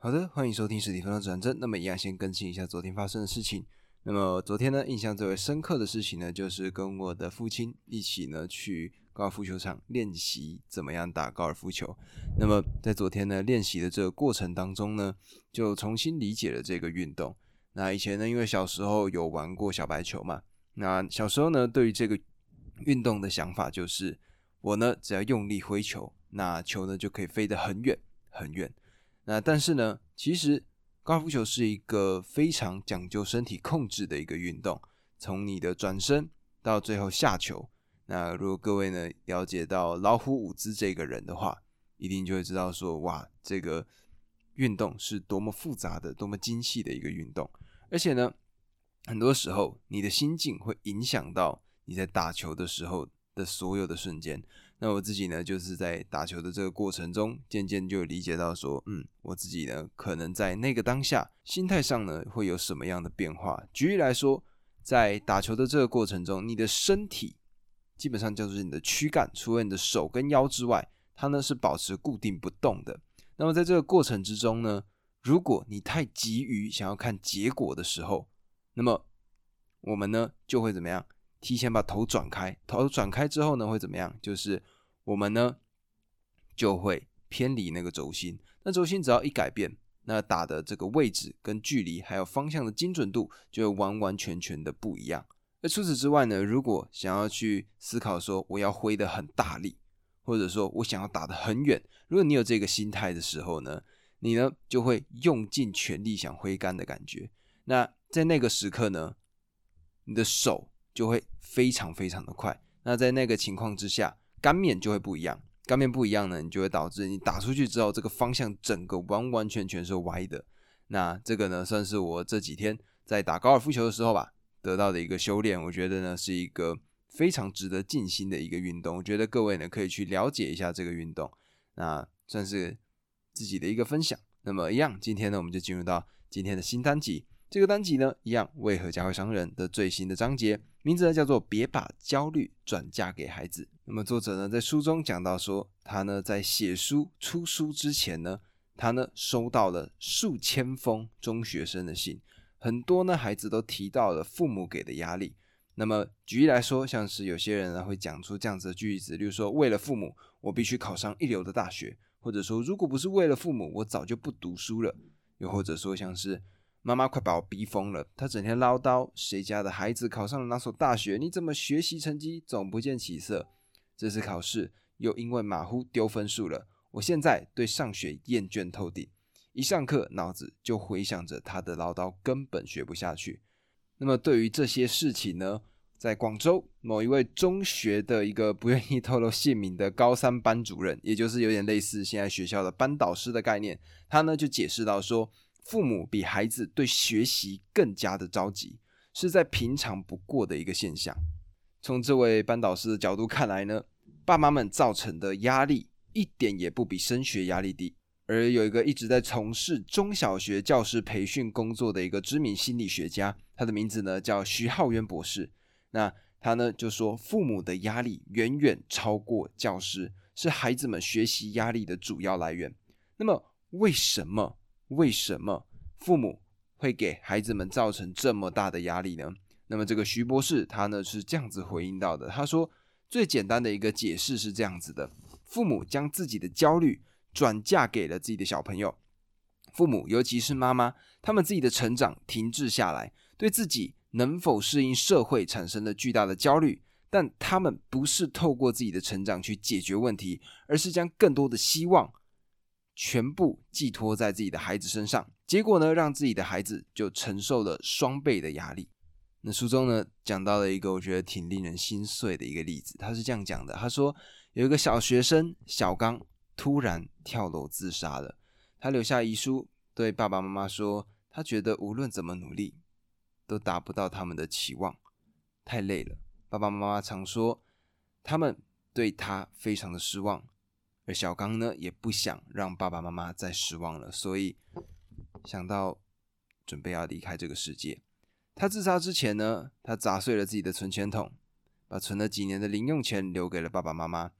好的，欢迎收听实体分钟转正。那么一样先更新一下昨天发生的事情。那么昨天呢，印象最为深刻的事情呢，就是跟我的父亲一起呢去高尔夫球场练习怎么样打高尔夫球。那么在昨天呢练习的这个过程当中呢，就重新理解了这个运动。那以前呢，因为小时候有玩过小白球嘛，那小时候呢对于这个运动的想法就是，我呢只要用力挥球，那球呢就可以飞得很远很远。那但是呢，其实高尔夫球是一个非常讲究身体控制的一个运动，从你的转身到最后下球。那如果各位呢了解到老虎伍兹这个人的话，一定就会知道说，哇，这个运动是多么复杂的、多么精细的一个运动。而且呢，很多时候你的心境会影响到你在打球的时候的所有的瞬间。那我自己呢，就是在打球的这个过程中，渐渐就理解到说，嗯，我自己呢，可能在那个当下，心态上呢，会有什么样的变化。举例来说，在打球的这个过程中，你的身体基本上就是你的躯干，除了你的手跟腰之外，它呢是保持固定不动的。那么在这个过程之中呢，如果你太急于想要看结果的时候，那么我们呢就会怎么样？提前把头转开，头转开之后呢，会怎么样？就是我们呢就会偏离那个轴心。那轴心只要一改变，那打的这个位置跟距离，还有方向的精准度，就会完完全全的不一样。那除此之外呢，如果想要去思考说我要挥的很大力，或者说我想要打的很远，如果你有这个心态的时候呢，你呢就会用尽全力想挥杆的感觉。那在那个时刻呢，你的手。就会非常非常的快。那在那个情况之下，杆面就会不一样。杆面不一样呢，你就会导致你打出去之后，这个方向整个完完全全是歪的。那这个呢，算是我这几天在打高尔夫球的时候吧，得到的一个修炼。我觉得呢，是一个非常值得静心的一个运动。我觉得各位呢，可以去了解一下这个运动。那算是自己的一个分享。那么一样，今天呢，我们就进入到今天的新单集。这个单集呢，一样为何教会伤人的最新的章节，名字呢叫做“别把焦虑转嫁给孩子”。那么作者呢在书中讲到说，他呢在写书出书之前呢，他呢收到了数千封中学生的信，很多呢孩子都提到了父母给的压力。那么举例来说，像是有些人呢会讲出这样子的句子，例如说为了父母，我必须考上一流的大学，或者说如果不是为了父母，我早就不读书了。又或者说像是。妈妈快把我逼疯了，她整天唠叨，谁家的孩子考上了哪所大学？你怎么学习成绩总不见起色？这次考试又因为马虎丢分数了。我现在对上学厌倦透顶，一上课脑子就回想着她的唠叨，根本学不下去。那么对于这些事情呢，在广州某一位中学的一个不愿意透露姓名的高三班主任，也就是有点类似现在学校的班导师的概念，他呢就解释到说。父母比孩子对学习更加的着急，是在平常不过的一个现象。从这位班导师的角度看来呢，爸妈们造成的压力一点也不比升学压力低。而有一个一直在从事中小学教师培训工作的一个知名心理学家，他的名字呢叫徐浩渊博士。那他呢就说，父母的压力远远超过教师，是孩子们学习压力的主要来源。那么为什么？为什么父母会给孩子们造成这么大的压力呢？那么这个徐博士他呢是这样子回应到的，他说最简单的一个解释是这样子的：父母将自己的焦虑转嫁给了自己的小朋友，父母尤其是妈妈，他们自己的成长停滞下来，对自己能否适应社会产生了巨大的焦虑，但他们不是透过自己的成长去解决问题，而是将更多的希望。全部寄托在自己的孩子身上，结果呢，让自己的孩子就承受了双倍的压力。那书中呢，讲到了一个我觉得挺令人心碎的一个例子，他是这样讲的：他说有一个小学生小刚突然跳楼自杀了，他留下遗书，对爸爸妈妈说，他觉得无论怎么努力，都达不到他们的期望，太累了。爸爸妈妈常说，他们对他非常的失望。而小刚呢，也不想让爸爸妈妈再失望了，所以想到准备要离开这个世界。他自杀之前呢，他砸碎了自己的存钱筒，把存了几年的零用钱留给了爸爸妈妈。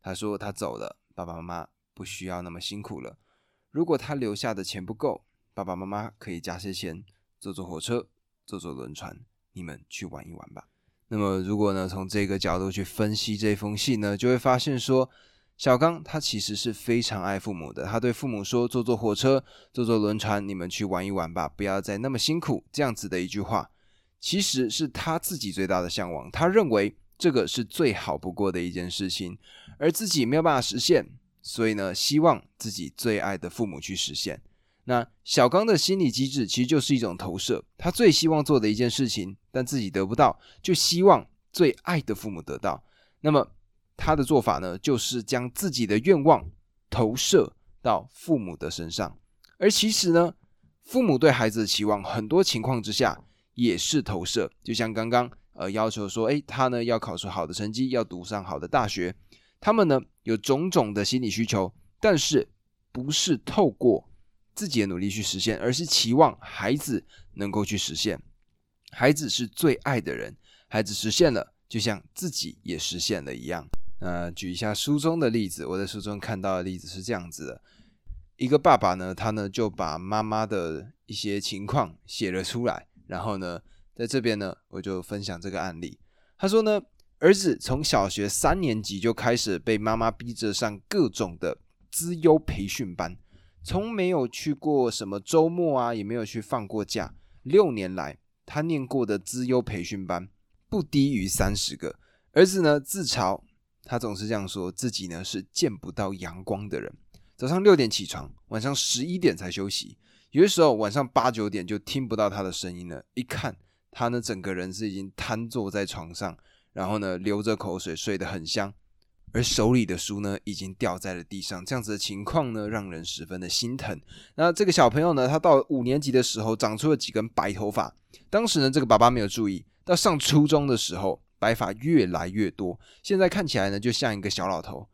他说：“他走了，爸爸妈妈不需要那么辛苦了。如果他留下的钱不够，爸爸妈妈可以加些钱，坐坐火车，坐坐轮船，你们去玩一玩吧。那么，如果呢从这个角度去分析这封信呢，就会发现说，小刚他其实是非常爱父母的。他对父母说：“坐坐火车，坐坐轮船，你们去玩一玩吧，不要再那么辛苦。”这样子的一句话，其实是他自己最大的向往。他认为。这个是最好不过的一件事情，而自己没有办法实现，所以呢，希望自己最爱的父母去实现。那小刚的心理机制其实就是一种投射，他最希望做的一件事情，但自己得不到，就希望最爱的父母得到。那么他的做法呢，就是将自己的愿望投射到父母的身上。而其实呢，父母对孩子的期望，很多情况之下也是投射，就像刚刚。呃，要求说，哎，他呢要考出好的成绩，要读上好的大学。他们呢有种种的心理需求，但是不是透过自己的努力去实现，而是期望孩子能够去实现。孩子是最爱的人，孩子实现了，就像自己也实现了一样。呃，举一下书中的例子，我在书中看到的例子是这样子的：一个爸爸呢，他呢就把妈妈的一些情况写了出来，然后呢。在这边呢，我就分享这个案例。他说呢，儿子从小学三年级就开始被妈妈逼着上各种的资优培训班，从没有去过什么周末啊，也没有去放过假。六年来，他念过的资优培训班不低于三十个。儿子呢自嘲，他总是这样说自己呢是见不到阳光的人。早上六点起床，晚上十一点才休息，有的时候晚上八九点就听不到他的声音了。一看。他呢，整个人是已经瘫坐在床上，然后呢，流着口水，睡得很香，而手里的书呢，已经掉在了地上。这样子的情况呢，让人十分的心疼。那这个小朋友呢，他到五年级的时候，长出了几根白头发。当时呢，这个爸爸没有注意到，上初中的时候，白发越来越多，现在看起来呢，就像一个小老头。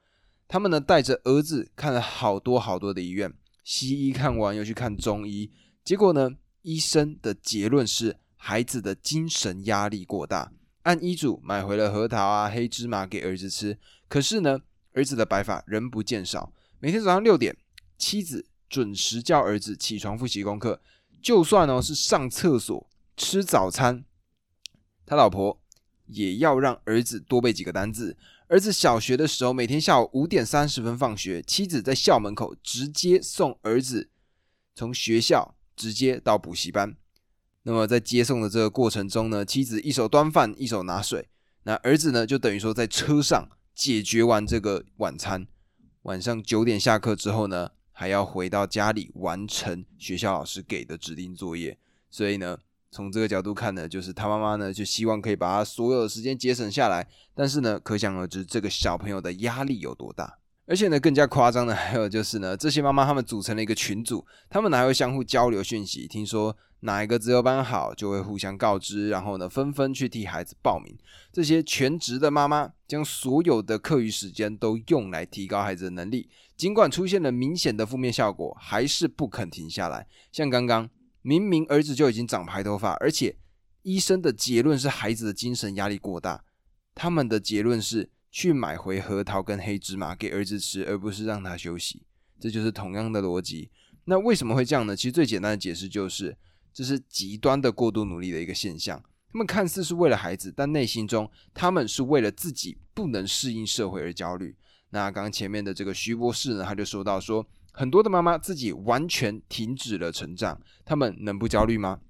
他们呢，带着儿子看了好多好多的医院，西医看完又去看中医，结果呢，医生的结论是。孩子的精神压力过大，按医嘱买回了核桃啊、黑芝麻给儿子吃。可是呢，儿子的白发仍不见少。每天早上六点，妻子准时叫儿子起床复习功课。就算哦是上厕所、吃早餐，他老婆也要让儿子多背几个单字。儿子小学的时候，每天下午五点三十分放学，妻子在校门口直接送儿子从学校直接到补习班。那么在接送的这个过程中呢，妻子一手端饭，一手拿水。那儿子呢，就等于说在车上解决完这个晚餐，晚上九点下课之后呢，还要回到家里完成学校老师给的指定作业。所以呢，从这个角度看呢，就是他妈妈呢就希望可以把他所有的时间节省下来。但是呢，可想而知这个小朋友的压力有多大。而且呢，更加夸张的还有就是呢，这些妈妈他们组成了一个群组，他们还会相互交流讯息。听说。哪一个自由班好，就会互相告知，然后呢，纷纷去替孩子报名。这些全职的妈妈将所有的课余时间都用来提高孩子的能力，尽管出现了明显的负面效果，还是不肯停下来。像刚刚，明明儿子就已经长白头发，而且医生的结论是孩子的精神压力过大，他们的结论是去买回核桃跟黑芝麻给儿子吃，而不是让他休息。这就是同样的逻辑。那为什么会这样呢？其实最简单的解释就是。这是极端的过度努力的一个现象。他们看似是为了孩子，但内心中他们是为了自己不能适应社会而焦虑。那刚刚前面的这个徐博士呢，他就说到说，很多的妈妈自己完全停止了成长，他们能不焦虑吗？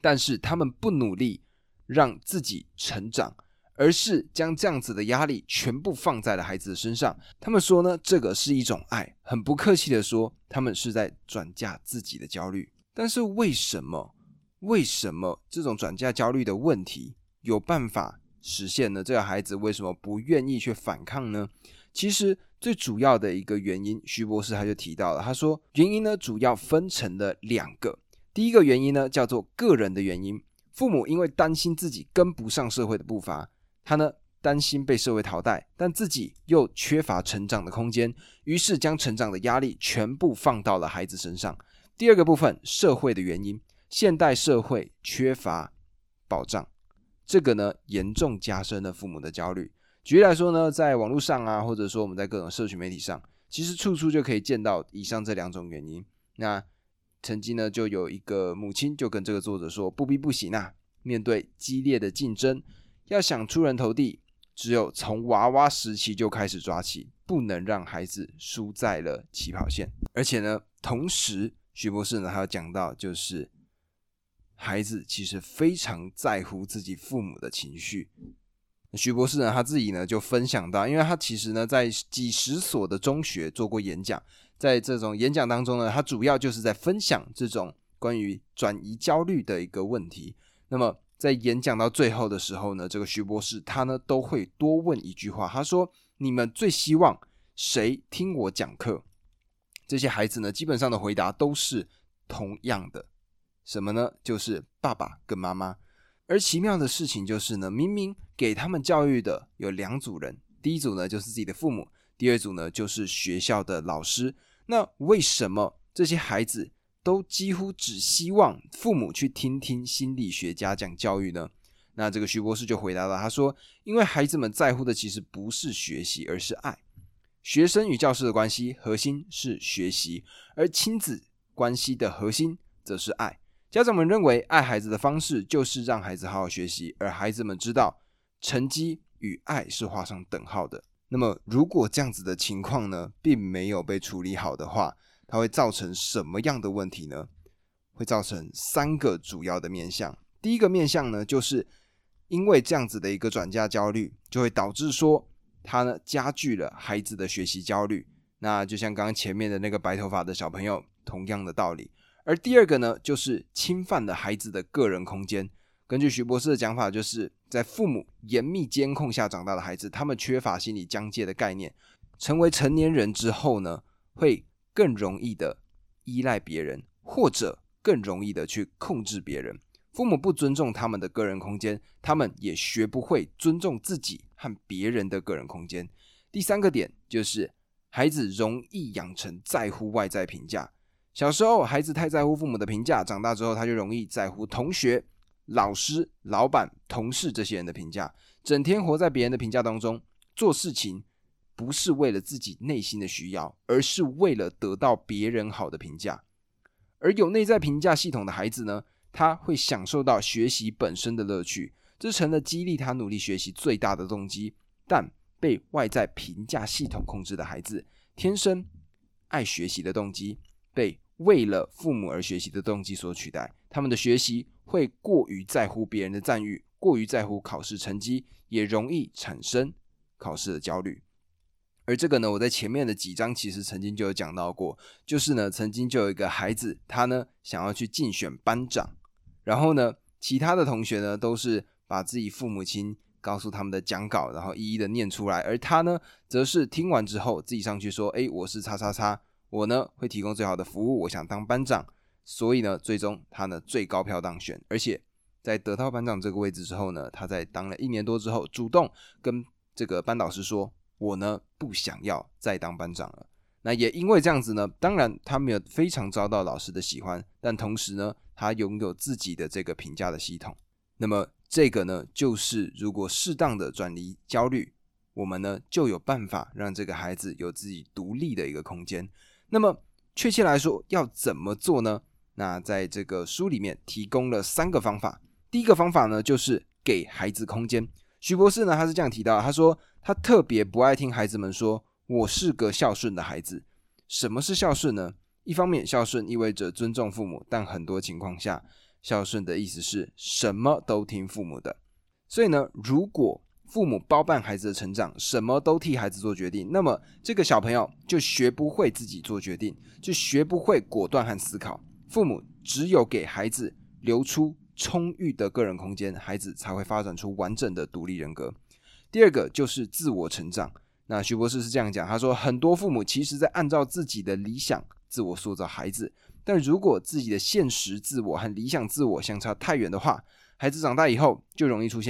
但是他们不努力让自己成长，而是将这样子的压力全部放在了孩子的身上。他们说呢，这个是一种爱，很不客气的说，他们是在转嫁自己的焦虑。但是为什么？为什么这种转嫁焦虑的问题有办法实现呢？这个孩子为什么不愿意去反抗呢？其实最主要的一个原因，徐博士他就提到了，他说原因呢主要分成了两个。第一个原因呢叫做个人的原因，父母因为担心自己跟不上社会的步伐，他呢担心被社会淘汰，但自己又缺乏成长的空间，于是将成长的压力全部放到了孩子身上。第二个部分，社会的原因，现代社会缺乏保障，这个呢严重加深了父母的焦虑。举例来说呢，在网络上啊，或者说我们在各种社群媒体上，其实处处就可以见到以上这两种原因。那曾经呢，就有一个母亲就跟这个作者说：“不逼不行啊！面对激烈的竞争，要想出人头地，只有从娃娃时期就开始抓起，不能让孩子输在了起跑线。而且呢，同时徐博士呢还有讲到，就是孩子其实非常在乎自己父母的情绪。徐博士呢他自己呢就分享到，因为他其实呢在几十所的中学做过演讲。”在这种演讲当中呢，他主要就是在分享这种关于转移焦虑的一个问题。那么在演讲到最后的时候呢，这个徐博士他呢都会多问一句话，他说：“你们最希望谁听我讲课？”这些孩子呢，基本上的回答都是同样的，什么呢？就是爸爸跟妈妈。而奇妙的事情就是呢，明明给他们教育的有两组人，第一组呢就是自己的父母，第二组呢就是学校的老师。那为什么这些孩子都几乎只希望父母去听听心理学家讲教育呢？那这个徐博士就回答了，他说：“因为孩子们在乎的其实不是学习，而是爱。学生与教师的关系核心是学习，而亲子关系的核心则是爱。家长们认为爱孩子的方式就是让孩子好好学习，而孩子们知道成绩与爱是画上等号的。”那么，如果这样子的情况呢，并没有被处理好的话，它会造成什么样的问题呢？会造成三个主要的面向。第一个面向呢，就是因为这样子的一个转嫁焦虑，就会导致说他呢加剧了孩子的学习焦虑。那就像刚刚前面的那个白头发的小朋友同样的道理。而第二个呢，就是侵犯了孩子的个人空间。根据徐博士的讲法，就是在父母严密监控下长大的孩子，他们缺乏心理疆界的概念，成为成年人之后呢，会更容易的依赖别人，或者更容易的去控制别人。父母不尊重他们的个人空间，他们也学不会尊重自己和别人的个人空间。第三个点就是，孩子容易养成在乎外在评价。小时候，孩子太在乎父母的评价，长大之后，他就容易在乎同学。老师、老板、同事这些人的评价，整天活在别人的评价当中，做事情不是为了自己内心的需要，而是为了得到别人好的评价。而有内在评价系统的孩子呢，他会享受到学习本身的乐趣，这成了激励他努力学习最大的动机。但被外在评价系统控制的孩子，天生爱学习的动机被为了父母而学习的动机所取代，他们的学习。会过于在乎别人的赞誉，过于在乎考试成绩，也容易产生考试的焦虑。而这个呢，我在前面的几章其实曾经就有讲到过，就是呢，曾经就有一个孩子，他呢想要去竞选班长，然后呢，其他的同学呢都是把自己父母亲告诉他们的讲稿，然后一一的念出来，而他呢，则是听完之后自己上去说：“哎，我是叉叉叉，我呢会提供最好的服务，我想当班长。”所以呢，最终他呢最高票当选，而且在得到班长这个位置之后呢，他在当了一年多之后，主动跟这个班导师说：“我呢不想要再当班长了。”那也因为这样子呢，当然他没有非常遭到老师的喜欢，但同时呢，他拥有自己的这个评价的系统。那么这个呢，就是如果适当的转移焦虑，我们呢就有办法让这个孩子有自己独立的一个空间。那么确切来说，要怎么做呢？那在这个书里面提供了三个方法。第一个方法呢，就是给孩子空间。徐博士呢，他是这样提到，他说他特别不爱听孩子们说“我是个孝顺的孩子”。什么是孝顺呢？一方面，孝顺意味着尊重父母，但很多情况下，孝顺的意思是什么都听父母的。所以呢，如果父母包办孩子的成长，什么都替孩子做决定，那么这个小朋友就学不会自己做决定，就学不会果断和思考。父母只有给孩子留出充裕的个人空间，孩子才会发展出完整的独立人格。第二个就是自我成长。那徐博士是这样讲，他说很多父母其实在按照自己的理想自我塑造孩子，但如果自己的现实自我和理想自我相差太远的话，孩子长大以后就容易出现